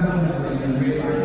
Unfortunately, we realized